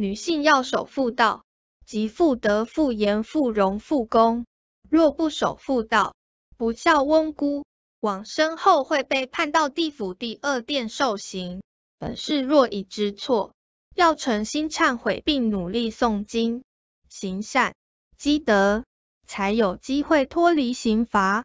女性要守妇道即妇德妇言妇容妇功。若不守妇道不孝翁姑往生后会被判到地府第二殿受刑。本事若已知错要诚心忏悔并努力诵经行善积德才有机会脱离刑罚